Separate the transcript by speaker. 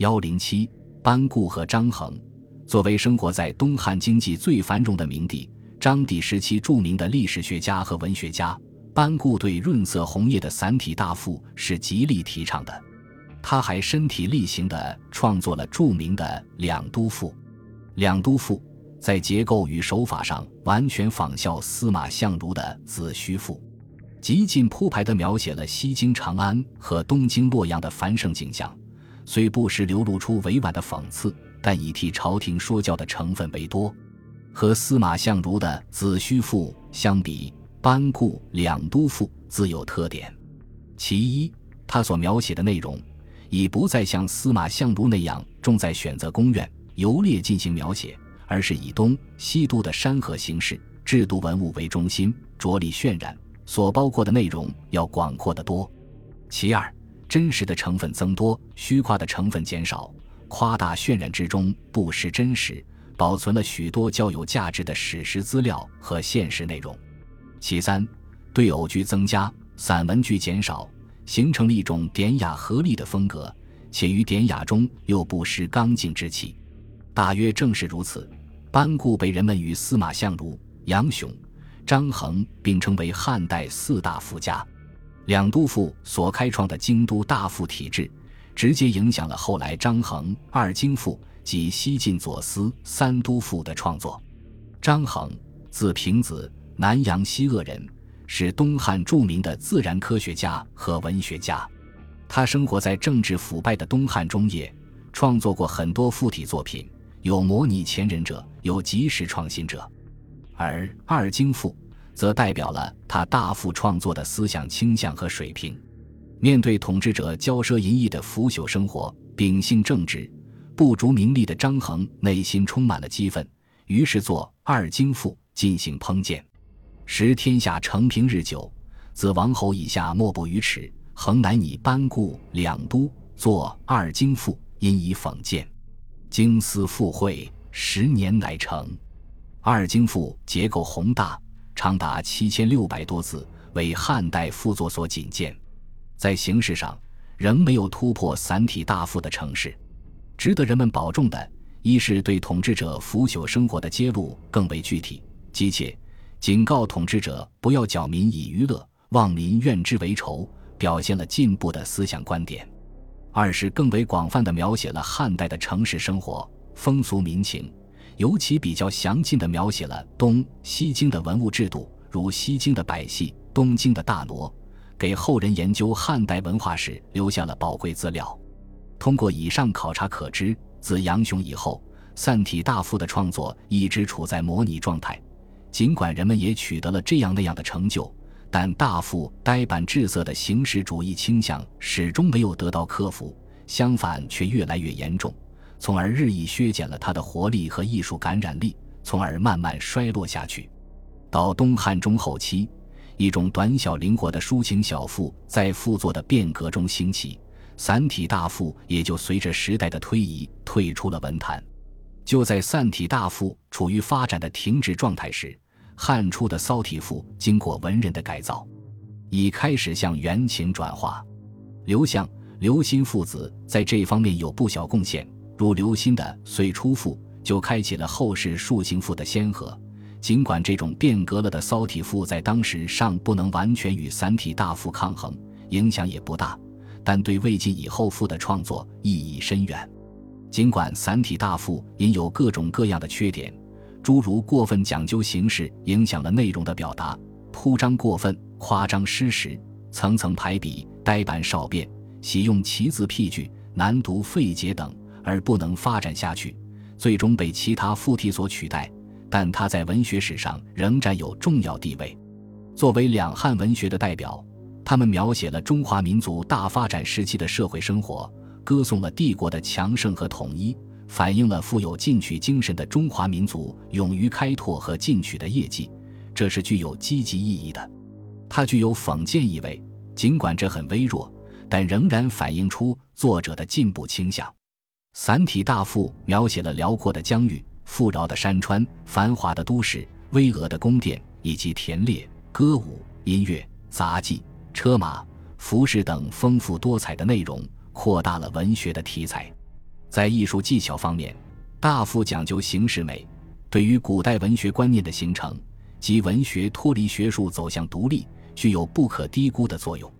Speaker 1: 幺零七，班固和张衡，作为生活在东汉经济最繁荣的明帝章帝时期著名的历史学家和文学家，班固对润色红叶的散体大赋是极力提倡的。他还身体力行地创作了著名的《两都赋》。《两都赋》在结构与手法上完全仿效司马相如的《子虚赋》，极尽铺排地描写了西京长安和东京洛阳的繁盛景象。虽不时流露出委婉的讽刺，但以替朝廷说教的成分为多。和司马相如的《子虚赋》相比，班固《两都赋》自有特点。其一，他所描写的内容已不再像司马相如那样重在选择宫苑游猎进行描写，而是以东西都的山河形势、制度文物为中心，着力渲染，所包括的内容要广阔得多。其二。真实的成分增多，虚夸的成分减少，夸大渲染之中不失真实，保存了许多较有价值的史实资料和现实内容。其三，对偶句增加，散文句减少，形成了一种典雅合丽的风格，且于典雅中又不失刚劲之气。大约正是如此，班固被人们与司马相如、杨雄、张衡并称为汉代四大赋家。两都赋所开创的京都大赋体制，直接影响了后来张衡二京赋及西晋左思三都赋的创作。张衡，字平子，南阳西鄂人，是东汉著名的自然科学家和文学家。他生活在政治腐败的东汉中叶，创作过很多赋体作品，有模拟前人者，有及时创新者。而二京赋。则代表了他大幅创作的思想倾向和水平。面对统治者骄奢淫逸的腐朽生活，秉性正直、不逐名利的张衡内心充满了激愤，于是作《二京赋》进行烹鉴。时天下承平日久，自王侯以下莫不于耻，衡乃拟班固两都作《二京赋》，因以讽谏。京思复会，十年乃成。《二京赋》结构宏大。长达七千六百多字，为汉代赋作所仅见，在形式上仍没有突破散体大赋的城市。值得人们保重的，一是对统治者腐朽生活的揭露更为具体、急切，警告统治者不要搅民以娱乐，望民怨之为仇，表现了进步的思想观点；二是更为广泛的描写了汉代的城市生活风俗民情。尤其比较详尽地描写了东西京的文物制度，如西京的百戏，东京的大傩，给后人研究汉代文化史留下了宝贵资料。通过以上考察可知，自杨雄以后，散体大赋的创作一直处在模拟状态。尽管人们也取得了这样那样的成就，但大赋呆板滞涩的形式主义倾向始终没有得到克服，相反却越来越严重。从而日益削减了他的活力和艺术感染力，从而慢慢衰落下去。到东汉中后期，一种短小灵活的抒情小赋在赋作的变革中兴起，散体大赋也就随着时代的推移退出了文坛。就在散体大赋处于发展的停止状态时，汉初的骚体赋经过文人的改造，已开始向原情转化。刘向、刘歆父子在这方面有不小贡献。如刘歆的《岁初赋》就开启了后世抒情赋的先河。尽管这种变革了的骚体赋在当时尚不能完全与散体大赋抗衡，影响也不大，但对魏晋以后赋的创作意义深远。尽管散体大赋因有各种各样的缺点，诸如过分讲究形式，影响了内容的表达；铺张过分，夸张失实，层层排比，呆板少变，喜用奇字僻句，难读费解等。而不能发展下去，最终被其他附体所取代。但他在文学史上仍占有重要地位。作为两汉文学的代表，他们描写了中华民族大发展时期的社会生活，歌颂了帝国的强盛和统一，反映了富有进取精神的中华民族勇于开拓和进取的业绩。这是具有积极意义的。它具有讽谏意味，尽管这很微弱，但仍然反映出作者的进步倾向。散体大赋描写了辽阔的疆域、富饶的山川、繁华的都市、巍峨的宫殿，以及田猎、歌舞、音乐、杂技、车马、服饰等丰富多彩的内容，扩大了文学的题材。在艺术技巧方面，大赋讲究形式美，对于古代文学观念的形成及文学脱离学术走向独立，具有不可低估的作用。